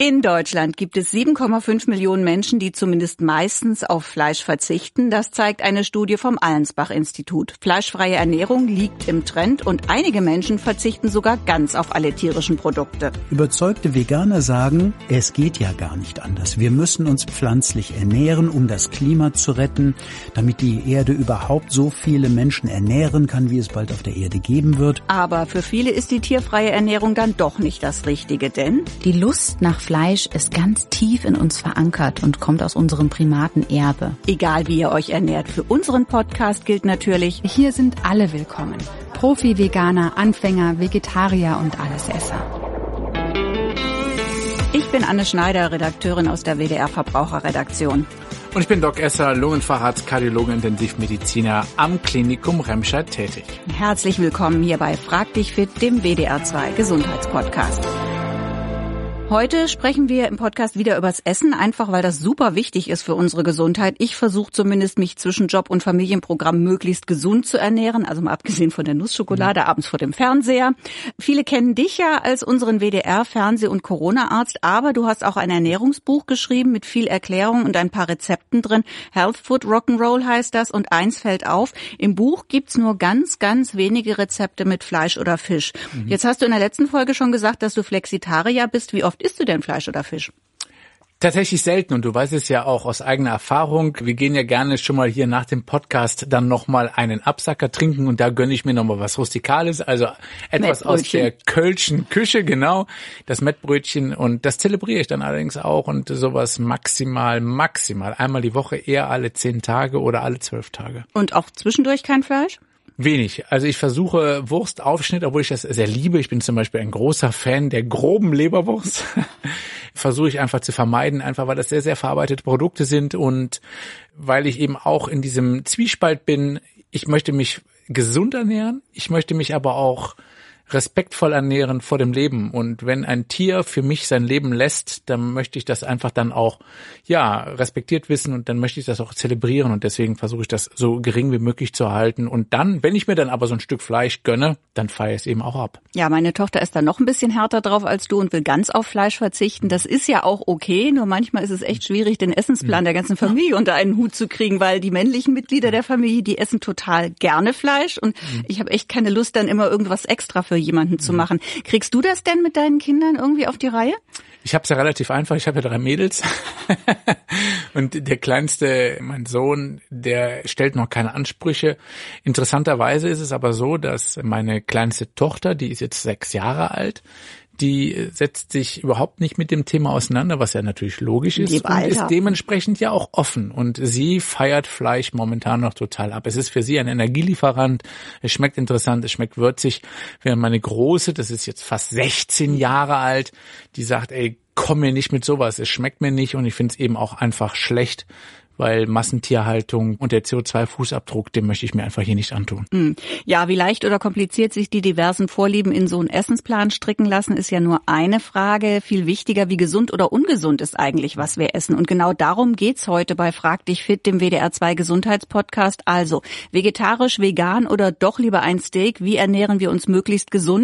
In Deutschland gibt es 7,5 Millionen Menschen, die zumindest meistens auf Fleisch verzichten. Das zeigt eine Studie vom Allensbach-Institut. Fleischfreie Ernährung liegt im Trend und einige Menschen verzichten sogar ganz auf alle tierischen Produkte. Überzeugte Veganer sagen, es geht ja gar nicht anders. Wir müssen uns pflanzlich ernähren, um das Klima zu retten, damit die Erde überhaupt so viele Menschen ernähren kann, wie es bald auf der Erde geben wird. Aber für viele ist die tierfreie Ernährung dann doch nicht das Richtige, denn die Lust nach Fleisch ist ganz tief in uns verankert und kommt aus unserem Primatenerbe. Egal wie ihr euch ernährt, für unseren Podcast gilt natürlich, hier sind alle willkommen. Profi, Veganer, Anfänger, Vegetarier und Allesesser. Ich bin Anne Schneider, Redakteurin aus der WDR Verbraucherredaktion. Und ich bin Doc Esser, Lungenfacharzt, Kardiologe, Intensivmediziner am Klinikum Remscheid tätig. Herzlich willkommen hier bei Frag dich fit, dem WDR 2 Gesundheitspodcast. Heute sprechen wir im Podcast wieder übers Essen, einfach weil das super wichtig ist für unsere Gesundheit. Ich versuche zumindest, mich zwischen Job und Familienprogramm möglichst gesund zu ernähren, also mal abgesehen von der Nussschokolade, abends vor dem Fernseher. Viele kennen dich ja als unseren WDR-Fernseh- und Corona-Arzt, aber du hast auch ein Ernährungsbuch geschrieben mit viel Erklärung und ein paar Rezepten drin. Health Food Rock'n'Roll heißt das und eins fällt auf, im Buch gibt's nur ganz, ganz wenige Rezepte mit Fleisch oder Fisch. Mhm. Jetzt hast du in der letzten Folge schon gesagt, dass du Flexitarier bist. Wie oft oft isst du denn Fleisch oder Fisch? Tatsächlich selten und du weißt es ja auch aus eigener Erfahrung. Wir gehen ja gerne schon mal hier nach dem Podcast dann nochmal einen Absacker trinken und da gönne ich mir nochmal was Rustikales, also etwas aus der Kölschen Küche, genau, das Mettbrötchen und das zelebriere ich dann allerdings auch und sowas maximal, maximal einmal die Woche, eher alle zehn Tage oder alle zwölf Tage. Und auch zwischendurch kein Fleisch? Wenig. Also ich versuche Wurstaufschnitt, obwohl ich das sehr liebe. Ich bin zum Beispiel ein großer Fan der groben Leberwurst. versuche ich einfach zu vermeiden, einfach weil das sehr, sehr verarbeitete Produkte sind und weil ich eben auch in diesem Zwiespalt bin. Ich möchte mich gesund ernähren. Ich möchte mich aber auch respektvoll ernähren vor dem Leben. Und wenn ein Tier für mich sein Leben lässt, dann möchte ich das einfach dann auch, ja, respektiert wissen und dann möchte ich das auch zelebrieren und deswegen versuche ich das so gering wie möglich zu erhalten. Und dann, wenn ich mir dann aber so ein Stück Fleisch gönne, dann feiere ich es eben auch ab. Ja, meine Tochter ist da noch ein bisschen härter drauf als du und will ganz auf Fleisch verzichten. Das ist ja auch okay, nur manchmal ist es echt schwierig, den Essensplan der ganzen Familie unter einen Hut zu kriegen, weil die männlichen Mitglieder der Familie, die essen total gerne Fleisch und ich habe echt keine Lust, dann immer irgendwas extra für jemanden zu mhm. machen. Kriegst du das denn mit deinen Kindern irgendwie auf die Reihe? Ich habe es ja relativ einfach. Ich habe ja drei Mädels und der kleinste, mein Sohn, der stellt noch keine Ansprüche. Interessanterweise ist es aber so, dass meine kleinste Tochter, die ist jetzt sechs Jahre alt, die setzt sich überhaupt nicht mit dem Thema auseinander, was ja natürlich logisch ist und ist dementsprechend ja auch offen. Und sie feiert Fleisch momentan noch total ab. Es ist für sie ein Energielieferant. Es schmeckt interessant, es schmeckt würzig. Während meine Große, das ist jetzt fast 16 Jahre alt, die sagt, ey, komm mir nicht mit sowas, es schmeckt mir nicht und ich finde es eben auch einfach schlecht, weil Massentierhaltung und der CO2-Fußabdruck, den möchte ich mir einfach hier nicht antun. Hm. Ja, wie leicht oder kompliziert sich die diversen Vorlieben in so einen Essensplan stricken lassen, ist ja nur eine Frage. Viel wichtiger, wie gesund oder ungesund ist eigentlich, was wir essen. Und genau darum geht's heute bei Frag dich fit, dem WDR 2 Gesundheitspodcast. Also, vegetarisch, vegan oder doch lieber ein Steak? Wie ernähren wir uns möglichst gesund?